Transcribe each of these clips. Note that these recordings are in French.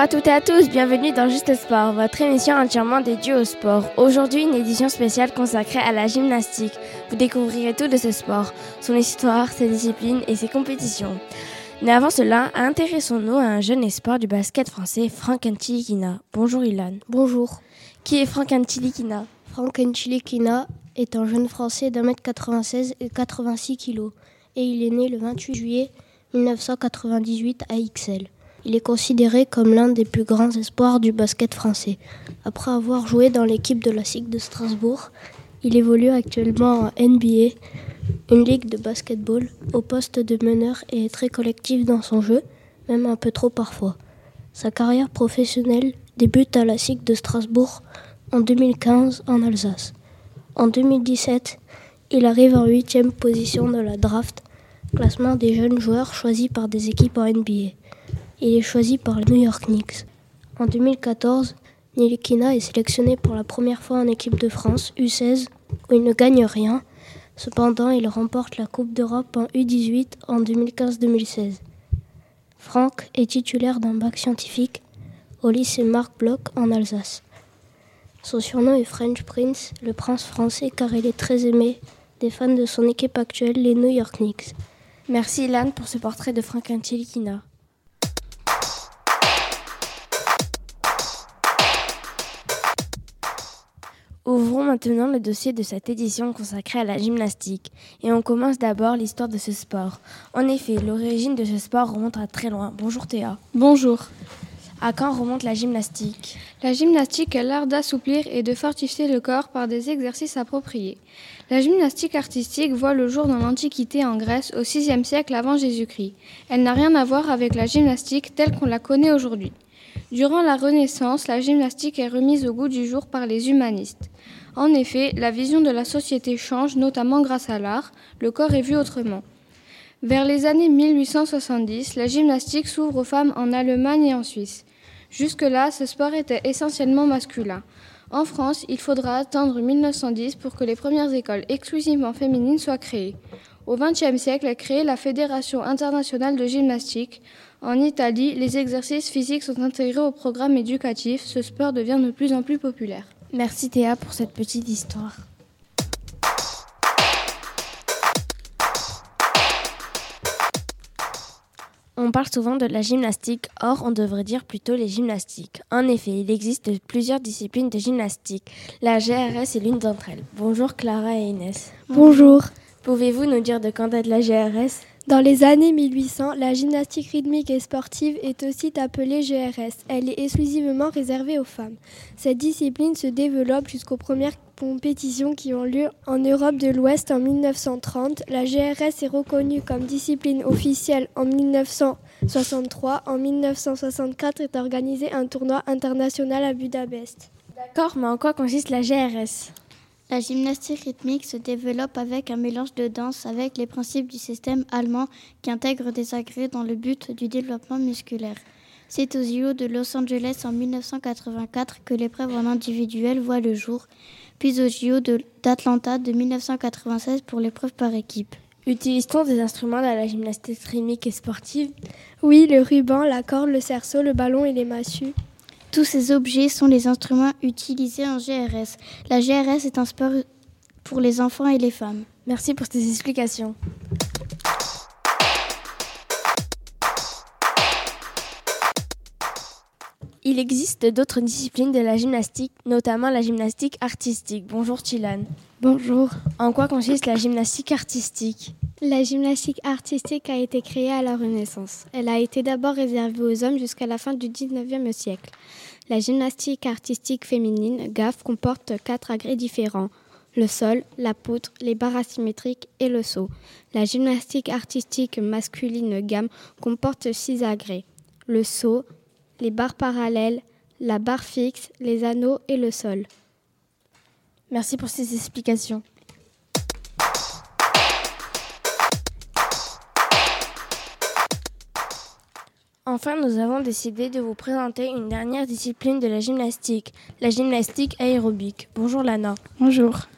à toutes et à tous, bienvenue dans Juste Sport, votre émission entièrement dédiée au sport. Aujourd'hui, une édition spéciale consacrée à la gymnastique. Vous découvrirez tout de ce sport, son histoire, ses disciplines et ses compétitions. Mais avant cela, intéressons-nous à un jeune espoir du basket français, Franck Antilikina. Bonjour Ilan. Bonjour. Qui est Franck Antilikina Franck Antilikina est un jeune français d'un mètre 96 et 86 kg et il est né le 28 juillet 1998 à Ixelles. Il est considéré comme l'un des plus grands espoirs du basket français. Après avoir joué dans l'équipe de la SIG de Strasbourg, il évolue actuellement en NBA, une ligue de basketball, au poste de meneur et est très collectif dans son jeu, même un peu trop parfois. Sa carrière professionnelle débute à la SIG de Strasbourg en 2015 en Alsace. En 2017, il arrive en huitième position de la draft, classement des jeunes joueurs choisis par des équipes en NBA. Il est choisi par les New York Knicks. En 2014, Nilikina est sélectionné pour la première fois en équipe de France U16 où il ne gagne rien. Cependant, il remporte la Coupe d'Europe en U18 en 2015-2016. Franck est titulaire d'un bac scientifique au lycée Marc Bloch en Alsace. Son surnom est French Prince, le prince français, car il est très aimé des fans de son équipe actuelle, les New York Knicks. Merci Ilan pour ce portrait de Franck Antilikina. Maintenant le dossier de cette édition consacrée à la gymnastique. Et on commence d'abord l'histoire de ce sport. En effet, l'origine de ce sport remonte à très loin. Bonjour Théa. Bonjour. À quand remonte la gymnastique? La gymnastique est l'art d'assouplir et de fortifier le corps par des exercices appropriés. La gymnastique artistique voit le jour dans l'Antiquité en Grèce au VIe siècle avant Jésus-Christ. Elle n'a rien à voir avec la gymnastique telle qu'on la connaît aujourd'hui. Durant la Renaissance, la gymnastique est remise au goût du jour par les humanistes. En effet, la vision de la société change, notamment grâce à l'art, le corps est vu autrement. Vers les années 1870, la gymnastique s'ouvre aux femmes en Allemagne et en Suisse. Jusque-là, ce sport était essentiellement masculin. En France, il faudra attendre 1910 pour que les premières écoles exclusivement féminines soient créées. Au XXe siècle est créée la Fédération internationale de gymnastique. En Italie, les exercices physiques sont intégrés au programme éducatif. Ce sport devient de plus en plus populaire. Merci Théa pour cette petite histoire. On parle souvent de la gymnastique, or on devrait dire plutôt les gymnastiques. En effet, il existe plusieurs disciplines de gymnastique. La GRS est l'une d'entre elles. Bonjour Clara et Inès. Bonjour. Pouvez-vous nous dire de quand date la GRS Dans les années 1800, la gymnastique rythmique et sportive est aussi appelée GRS. Elle est exclusivement réservée aux femmes. Cette discipline se développe jusqu'aux premières compétitions qui ont lieu en Europe de l'Ouest en 1930. La GRS est reconnue comme discipline officielle en 1963. En 1964 est organisé un tournoi international à Budapest. D'accord, mais en quoi consiste la GRS La gymnastique rythmique se développe avec un mélange de danse avec les principes du système allemand qui intègre des agrès dans le but du développement musculaire. C'est aux JO de Los Angeles en 1984 que l'épreuve en individuel voit le jour, puis aux JO d'Atlanta de, de 1996 pour l'épreuve par équipe. Utilise-t-on des instruments dans la gymnastique rythmique et sportive? Oui, le ruban, la corde, le cerceau, le ballon et les massues. Tous ces objets sont les instruments utilisés en GRS. La GRS est un sport pour les enfants et les femmes. Merci pour tes explications. Il existe d'autres disciplines de la gymnastique, notamment la gymnastique artistique. Bonjour Tilan. Bonjour. En quoi consiste la gymnastique artistique? La gymnastique artistique a été créée à la Renaissance. Elle a été d'abord réservée aux hommes jusqu'à la fin du 19e siècle. La gymnastique artistique féminine, GAF, comporte quatre agrès différents le sol, la poutre, les barres asymétriques et le saut. La gymnastique artistique masculine gamme comporte six agrès le saut, les barres parallèles, la barre fixe, les anneaux et le sol. Merci pour ces explications. Enfin, nous avons décidé de vous présenter une dernière discipline de la gymnastique, la gymnastique aérobique. Bonjour Lana. Bonjour.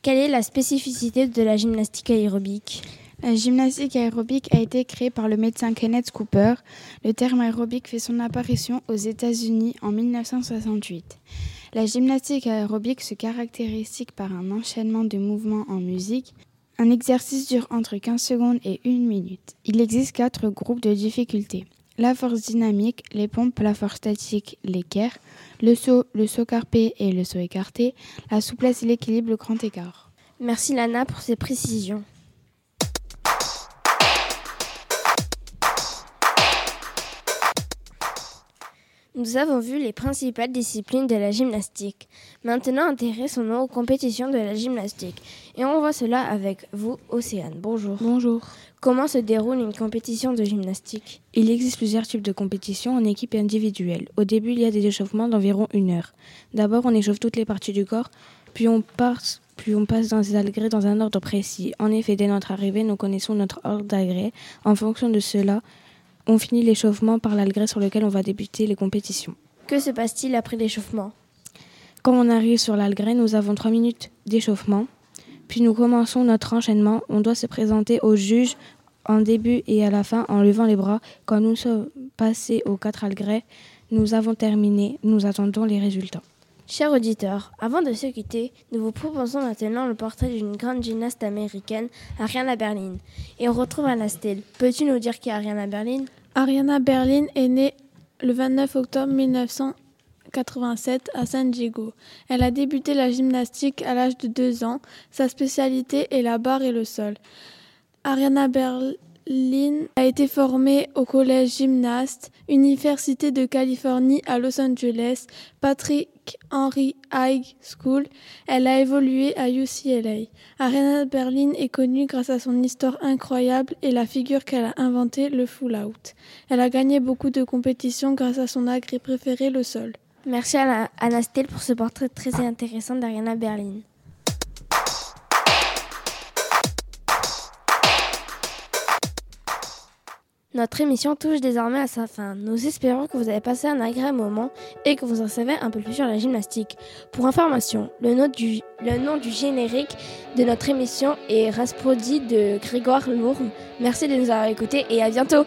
Quelle est la spécificité de la gymnastique aérobique? La gymnastique aérobique a été créée par le médecin Kenneth Cooper. Le terme aérobique fait son apparition aux États-Unis en 1968. La gymnastique aérobique se caractérise par un enchaînement de mouvements en musique. Un exercice dure entre 15 secondes et 1 minute. Il existe quatre groupes de difficultés. La force dynamique, les pompes, la force statique, l'équerre, le saut, le saut carpé et le saut écarté, la souplesse et l'équilibre, le grand écart. Merci Lana pour ces précisions. Nous avons vu les principales disciplines de la gymnastique. Maintenant, intéressons-nous aux compétitions de la gymnastique. Et on voit cela avec vous, Océane. Bonjour. Bonjour. Comment se déroule une compétition de gymnastique? Il existe plusieurs types de compétitions en équipe et individuelle. Au début, il y a des échauffements d'environ une heure. D'abord, on échauffe toutes les parties du corps, puis on passe, puis on passe dans les agrès dans un ordre précis. En effet, dès notre arrivée, nous connaissons notre ordre d'agrès. En fonction de cela, on finit l'échauffement par l'algrès sur lequel on va débuter les compétitions. Que se passe-t-il après l'échauffement? Quand on arrive sur l'algrès, nous avons trois minutes d'échauffement. Puis nous commençons notre enchaînement. On doit se présenter au juge en début et à la fin en levant les bras. Quand nous sommes passés aux quatre algrès, nous avons terminé. Nous attendons les résultats. Chers auditeurs, avant de se quitter, nous vous proposons maintenant le portrait d'une grande gymnaste américaine, Ariana Berlin. Et on retrouve Anastel. Peux-tu nous dire qui est Ariana Berlin? Ariana Berlin est née le 29 octobre 1987 à San Diego. Elle a débuté la gymnastique à l'âge de 2 ans. Sa spécialité est la barre et le sol. Ariana Berlin a été formée au Collège Gymnaste, Université de Californie à Los Angeles, Patrick Henry High School. Elle a évolué à UCLA. Ariana Berlin est connue grâce à son histoire incroyable et la figure qu'elle a inventée, le full out. Elle a gagné beaucoup de compétitions grâce à son agré préféré, le sol. Merci à Anastel pour ce portrait très intéressant d'Ariana Berlin. Notre émission touche désormais à sa fin. Nous espérons que vous avez passé un agréable moment et que vous en savez un peu plus sur la gymnastique. Pour information, le nom du, générique de notre émission est Rasprodi de Grégoire Lourme. Merci de nous avoir écoutés et à bientôt